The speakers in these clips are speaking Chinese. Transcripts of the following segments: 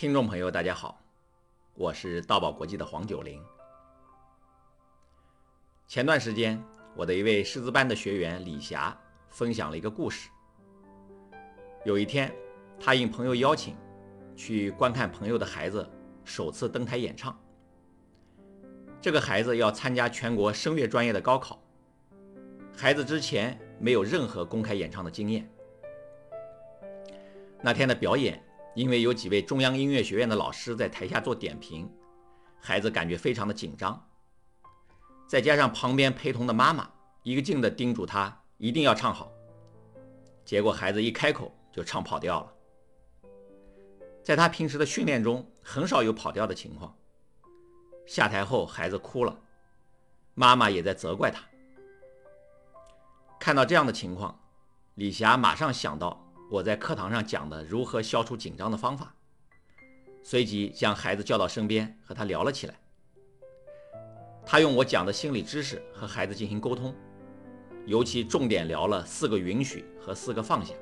听众朋友，大家好，我是道宝国际的黄九龄。前段时间，我的一位师资班的学员李霞分享了一个故事。有一天，她应朋友邀请，去观看朋友的孩子首次登台演唱。这个孩子要参加全国声乐专业的高考，孩子之前没有任何公开演唱的经验。那天的表演。因为有几位中央音乐学院的老师在台下做点评，孩子感觉非常的紧张。再加上旁边陪同的妈妈一个劲的叮嘱他一定要唱好，结果孩子一开口就唱跑调了。在他平时的训练中很少有跑调的情况。下台后孩子哭了，妈妈也在责怪他。看到这样的情况，李霞马上想到。我在课堂上讲的如何消除紧张的方法，随即将孩子叫到身边和他聊了起来。他用我讲的心理知识和孩子进行沟通，尤其重点聊了四个允许和四个放下。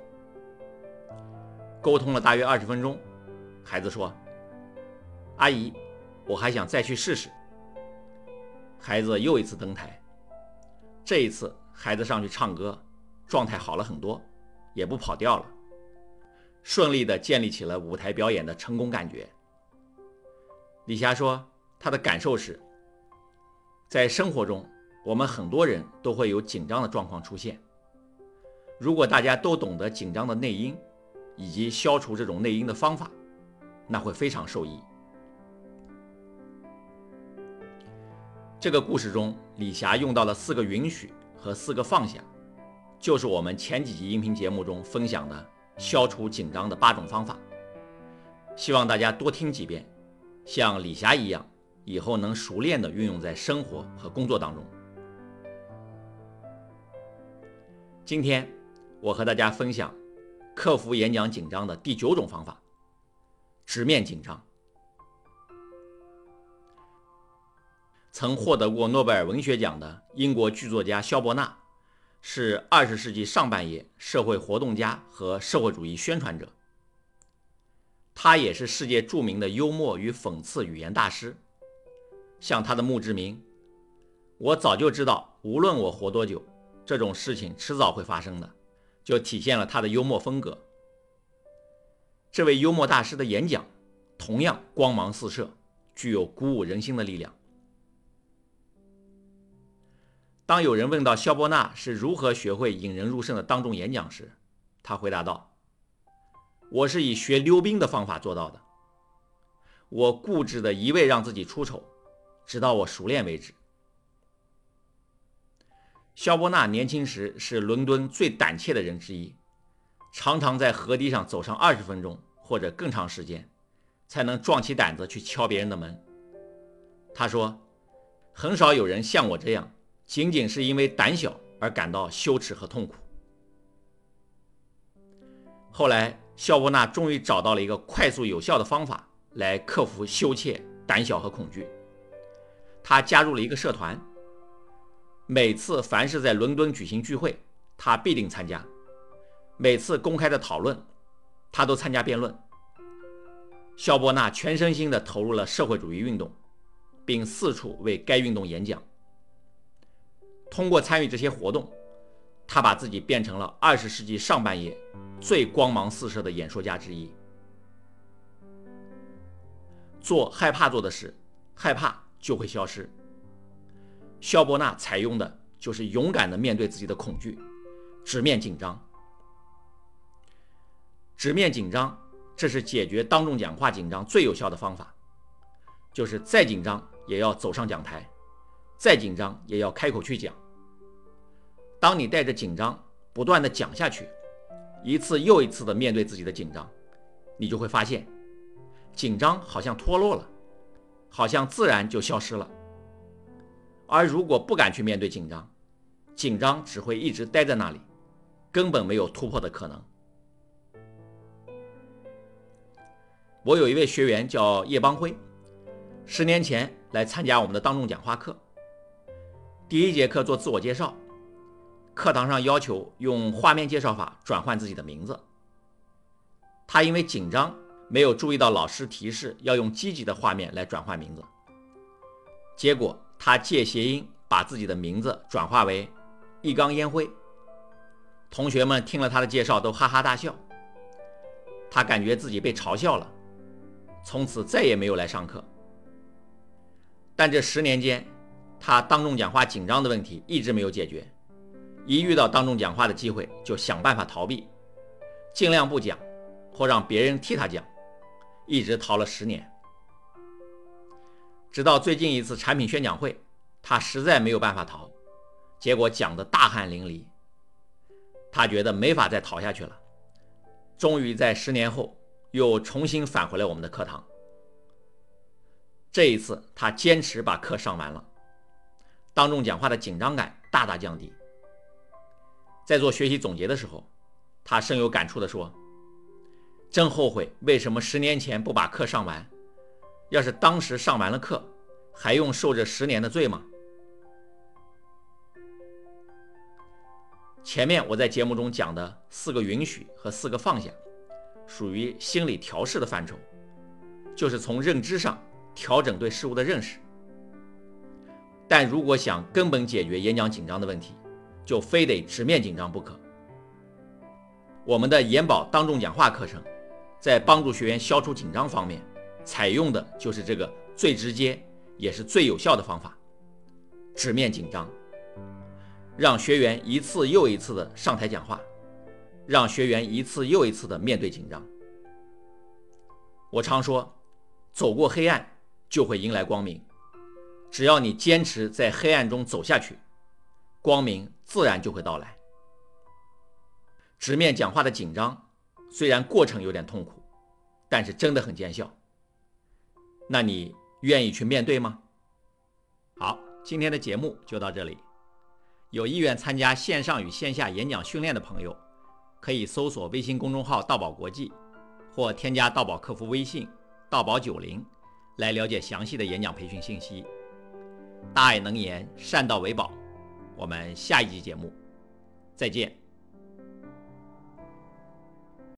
沟通了大约二十分钟，孩子说：“阿姨，我还想再去试试。”孩子又一次登台，这一次孩子上去唱歌，状态好了很多，也不跑调了。顺利地建立起了舞台表演的成功感觉。李霞说：“她的感受是，在生活中，我们很多人都会有紧张的状况出现。如果大家都懂得紧张的内因，以及消除这种内因的方法，那会非常受益。”这个故事中，李霞用到了四个允许和四个放下，就是我们前几集音频节目中分享的。消除紧张的八种方法，希望大家多听几遍，像李霞一样，以后能熟练的运用在生活和工作当中。今天我和大家分享克服演讲紧张的第九种方法——直面紧张。曾获得过诺贝尔文学奖的英国剧作家肖伯纳。是二十世纪上半叶社会活动家和社会主义宣传者。他也是世界著名的幽默与讽刺语言大师。像他的墓志铭：“我早就知道，无论我活多久，这种事情迟早会发生的。”就体现了他的幽默风格。这位幽默大师的演讲同样光芒四射，具有鼓舞人心的力量。当有人问到肖伯纳是如何学会引人入胜的当众演讲时，他回答道：“我是以学溜冰的方法做到的。我固执的一味让自己出丑，直到我熟练为止。”肖伯纳年轻时是伦敦最胆怯的人之一，常常在河堤上走上二十分钟或者更长时间，才能壮起胆子去敲别人的门。他说：“很少有人像我这样。”仅仅是因为胆小而感到羞耻和痛苦。后来，肖伯纳终于找到了一个快速有效的方法来克服羞怯、胆小和恐惧。他加入了一个社团，每次凡是在伦敦举行聚会，他必定参加；每次公开的讨论，他都参加辩论。肖伯纳全身心地投入了社会主义运动，并四处为该运动演讲。通过参与这些活动，他把自己变成了二十世纪上半叶最光芒四射的演说家之一。做害怕做的事，害怕就会消失。肖伯纳采用的就是勇敢的面对自己的恐惧，直面紧张。直面紧张，这是解决当众讲话紧张最有效的方法。就是再紧张也要走上讲台。再紧张也要开口去讲。当你带着紧张不断的讲下去，一次又一次的面对自己的紧张，你就会发现，紧张好像脱落了，好像自然就消失了。而如果不敢去面对紧张，紧张只会一直待在那里，根本没有突破的可能。我有一位学员叫叶邦辉，十年前来参加我们的当众讲话课。第一节课做自我介绍，课堂上要求用画面介绍法转换自己的名字。他因为紧张没有注意到老师提示要用积极的画面来转换名字，结果他借谐音把自己的名字转化为一缸烟灰。同学们听了他的介绍都哈哈大笑，他感觉自己被嘲笑了，从此再也没有来上课。但这十年间，他当众讲话紧张的问题一直没有解决，一遇到当众讲话的机会就想办法逃避，尽量不讲，或让别人替他讲，一直逃了十年。直到最近一次产品宣讲会，他实在没有办法逃，结果讲得大汗淋漓。他觉得没法再逃下去了，终于在十年后又重新返回了我们的课堂。这一次，他坚持把课上完了，当众讲话的紧张感大大降低。在做学习总结的时候，他深有感触地说：“真后悔，为什么十年前不把课上完？要是当时上完了课，还用受这十年的罪吗？”前面我在节目中讲的四个允许和四个放下，属于心理调试的范畴，就是从认知上。调整对事物的认识，但如果想根本解决演讲紧张的问题，就非得直面紧张不可。我们的研保当众讲话课程，在帮助学员消除紧张方面，采用的就是这个最直接也是最有效的方法——直面紧张，让学员一次又一次的上台讲话，让学员一次又一次的面对紧张。我常说，走过黑暗。就会迎来光明。只要你坚持在黑暗中走下去，光明自然就会到来。直面讲话的紧张，虽然过程有点痛苦，但是真的很见效。那你愿意去面对吗？好，今天的节目就到这里。有意愿参加线上与线下演讲训练的朋友，可以搜索微信公众号“道宝国际”，或添加道宝客服微信“道宝九零”。来了解详细的演讲培训信息。大爱能言，善道为宝。我们下一集节目再见。